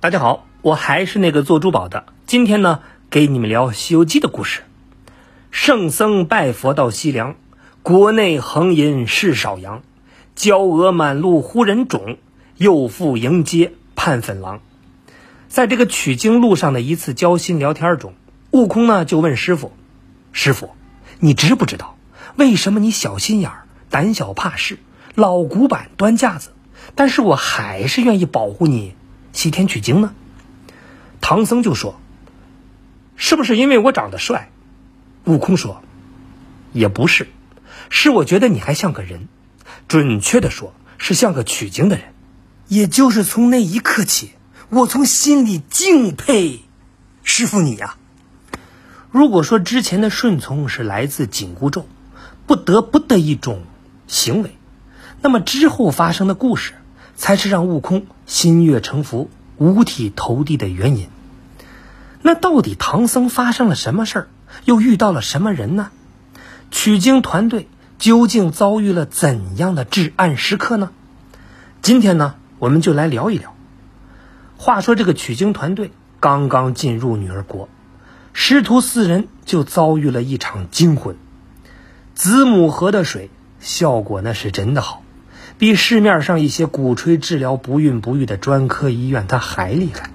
大家好，我还是那个做珠宝的。今天呢，给你们聊《西游记》的故事。圣僧拜佛到西凉，国内横淫是少阳，娇娥满路呼人种，又复迎接盼粉郎。在这个取经路上的一次交心聊天中，悟空呢就问师傅：“师傅，你知不知道为什么你小心眼儿、胆小怕事、老古板端架子？”但是我还是愿意保护你，西天取经呢。唐僧就说：“是不是因为我长得帅？”悟空说：“也不是，是我觉得你还像个人，准确的说是像个取经的人。也就是从那一刻起，我从心里敬佩师傅你呀。如果说之前的顺从是来自紧箍咒，不得不的一种行为，那么之后发生的故事。”才是让悟空心悦诚服、五体投地的原因。那到底唐僧发生了什么事儿？又遇到了什么人呢？取经团队究竟遭遇了怎样的至暗时刻呢？今天呢，我们就来聊一聊。话说这个取经团队刚刚进入女儿国，师徒四人就遭遇了一场惊魂。子母河的水效果那是真的好。比市面上一些鼓吹治疗不孕不育的专科医院，它还厉害。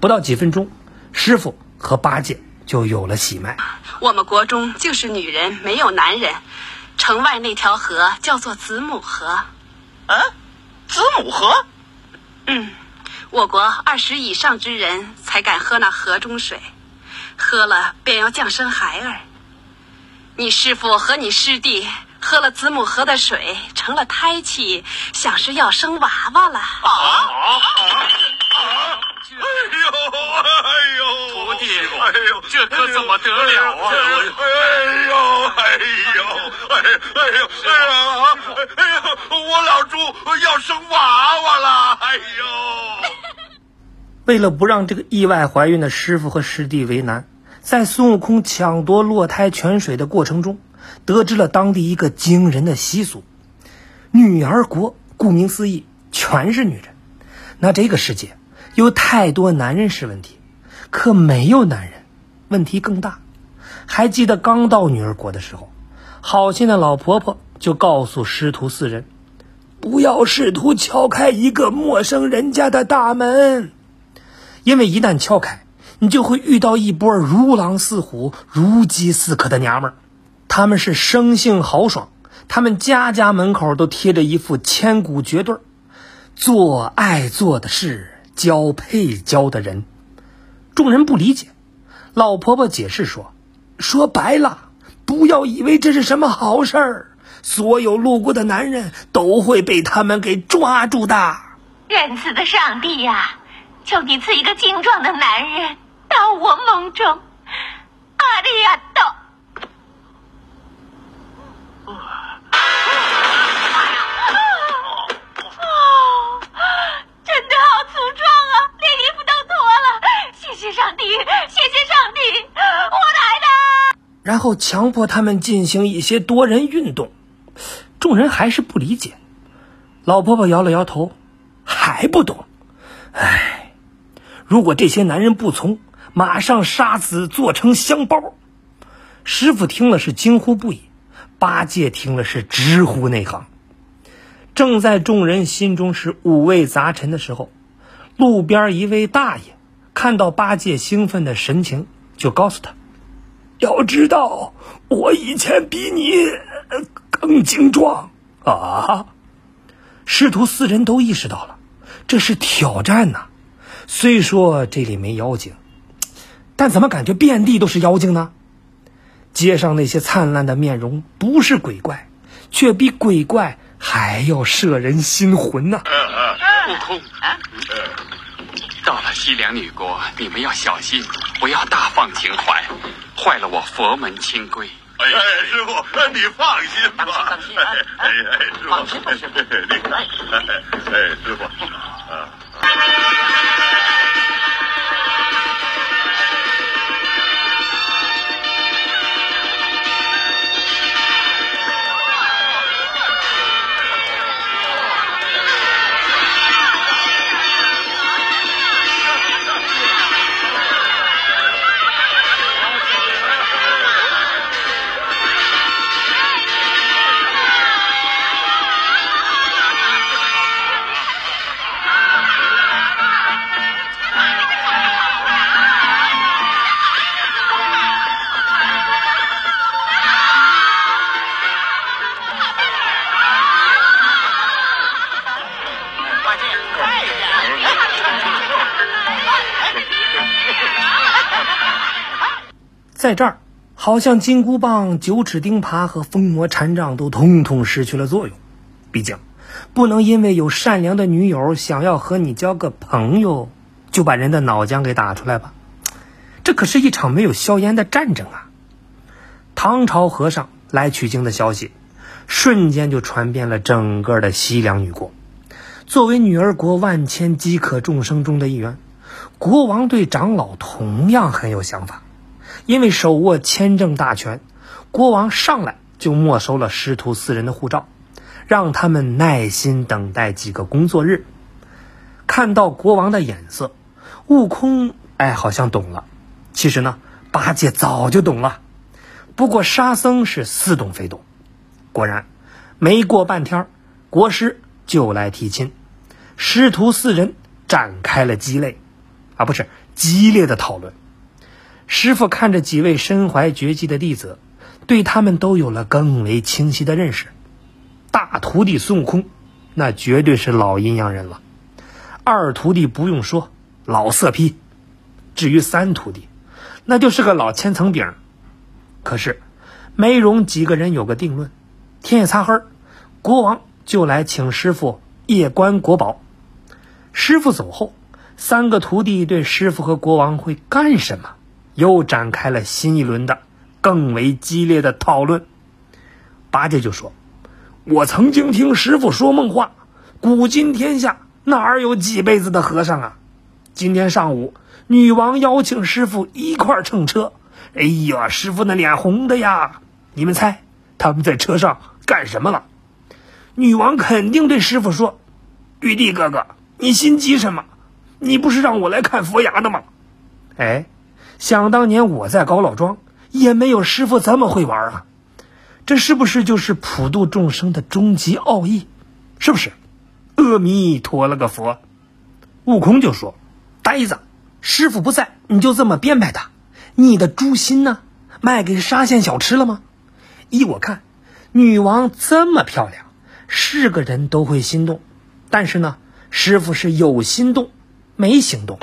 不到几分钟，师傅和八戒就有了喜脉。我们国中就是女人，没有男人。城外那条河叫做子母河。啊，子母河？嗯，我国二十以上之人才敢喝那河中水，喝了便要降生孩儿。你师傅和你师弟。喝了子母河的水，成了胎气，想是要生娃娃了。啊啊啊！哎呦哎呦，徒弟，哎呦，这可怎么得了啊？哎呦哎呦哎哎呦哎呀哎呦，我老猪要生娃娃了！哎呦！为了不让这个意外怀孕的师傅和师弟为难，在孙悟空抢夺落胎泉水的过程中。得知了当地一个惊人的习俗，女儿国顾名思义全是女人，那这个世界有太多男人是问题，可没有男人，问题更大。还记得刚到女儿国的时候，好心的老婆婆就告诉师徒四人，不要试图敲开一个陌生人家的大门，因为一旦敲开，你就会遇到一波如狼似虎、如饥似渴的娘们儿。他们是生性豪爽，他们家家门口都贴着一副千古绝对做爱做的事，交配交的人。众人不理解，老婆婆解释说：“说白了，不要以为这是什么好事儿，所有路过的男人都会被他们给抓住的。”仁慈的上帝呀，求你赐一个精壮的男人到我梦中。阿里亚多。后强迫他们进行一些多人运动，众人还是不理解。老婆婆摇了摇头，还不懂。唉，如果这些男人不从，马上杀死，做成香包。师傅听了是惊呼不已。八戒听了是直呼内行。正在众人心中是五味杂陈的时候，路边一位大爷看到八戒兴奋的神情，就告诉他：“要知道，我以前比你更精壮啊！”师徒四人都意识到了，这是挑战呐。虽说这里没妖精，但怎么感觉遍地都是妖精呢？街上那些灿烂的面容不是鬼怪，却比鬼怪还要摄人心魂呐！悟空，到了西凉女国，你们要小心，不要大放情怀，坏了我佛门清规。哎，师傅，你放心吧。放心，哎哎，师傅，放心，放心。哎，师傅，在这儿，好像金箍棒、九齿钉耙和封魔禅杖都通通失去了作用。毕竟，不能因为有善良的女友想要和你交个朋友，就把人的脑浆给打出来吧。这可是一场没有硝烟的战争啊！唐朝和尚来取经的消息，瞬间就传遍了整个的西凉女国。作为女儿国万千饥渴众生中的一员，国王对长老同样很有想法。因为手握签证大权，国王上来就没收了师徒四人的护照，让他们耐心等待几个工作日。看到国王的眼色，悟空哎好像懂了。其实呢，八戒早就懂了，不过沙僧是似懂非懂。果然，没过半天，国师就来提亲，师徒四人展开了激烈，啊不是激烈的讨论。师傅看着几位身怀绝技的弟子，对他们都有了更为清晰的认识。大徒弟孙悟空，那绝对是老阴阳人了；二徒弟不用说，老色批；至于三徒弟，那就是个老千层饼。可是，没容几个人有个定论。天一擦黑，国王就来请师傅夜观国宝。师傅走后，三个徒弟对师傅和国王会干什么，又展开了新一轮的更为激烈的讨论。八戒就说：“我曾经听师傅说梦话，古今天下哪儿有几辈子的和尚啊？今天上午。”女王邀请师傅一块儿乘车，哎呀，师傅那脸红的呀！你们猜他们在车上干什么了？女王肯定对师傅说：“玉帝哥哥，你心急什么？你不是让我来看佛牙的吗？”哎，想当年我在高老庄也没有师傅这么会玩啊！这是不是就是普度众生的终极奥义？是不是？阿弥陀了个佛！悟空就说：“呆子。”师傅不在，你就这么编排他？你的猪心呢？卖给沙县小吃了吗？依我看，女王这么漂亮，是个人都会心动。但是呢，师傅是有心动，没行动。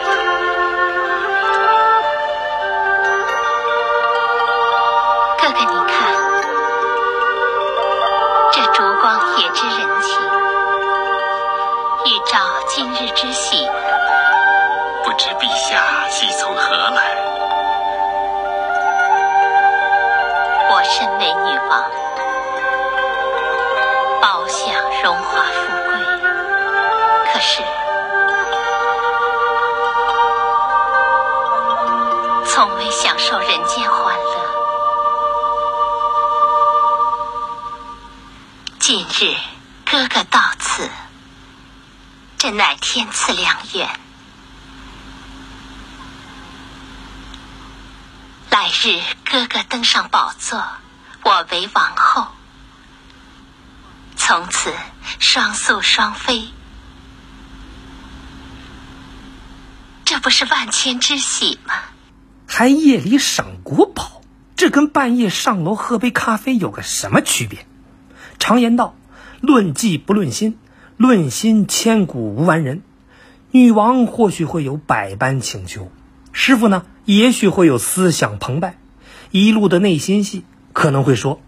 为女王，饱享荣华富贵，可是从未享受人间欢乐。今日哥哥到此，这乃天赐良缘。来日哥哥登上宝座，我为王后，从此双宿双飞，这不是万千之喜吗？还夜里赏国宝，这跟半夜上楼喝杯咖啡有个什么区别？常言道：“论技不论心，论心千古无完人。”女王或许会有百般请求，师傅呢？也许会有思想澎湃，一路的内心戏可能会说：“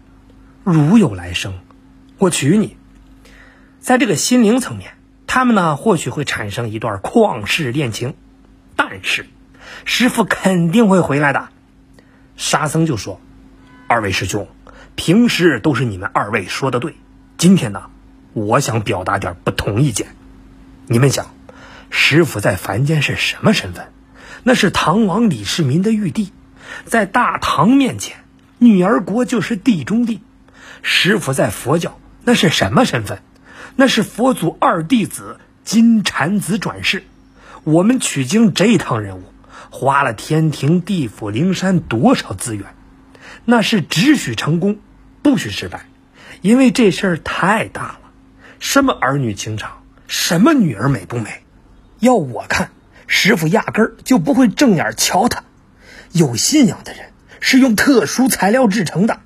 如有来生，我娶你。”在这个心灵层面，他们呢或许会产生一段旷世恋情，但是师傅肯定会回来的。沙僧就说：“二位师兄，平时都是你们二位说的对，今天呢，我想表达点不同意见。你们想，师傅在凡间是什么身份？”那是唐王李世民的玉帝，在大唐面前，女儿国就是地中地。师傅在佛教那是什么身份？那是佛祖二弟子金蝉子转世。我们取经这趟任务，花了天庭、地府、灵山多少资源？那是只许成功，不许失败，因为这事儿太大了。什么儿女情长，什么女儿美不美？要我看。师傅压根儿就不会正眼瞧他。有信仰的人是用特殊材料制成的。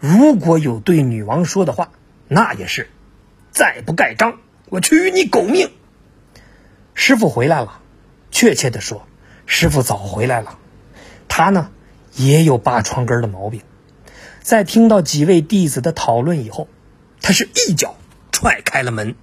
如果有对女王说的话，那也是。再不盖章，我取你狗命！师傅回来了，确切的说，师傅早回来了。他呢，也有扒窗根的毛病。在听到几位弟子的讨论以后，他是一脚踹开了门。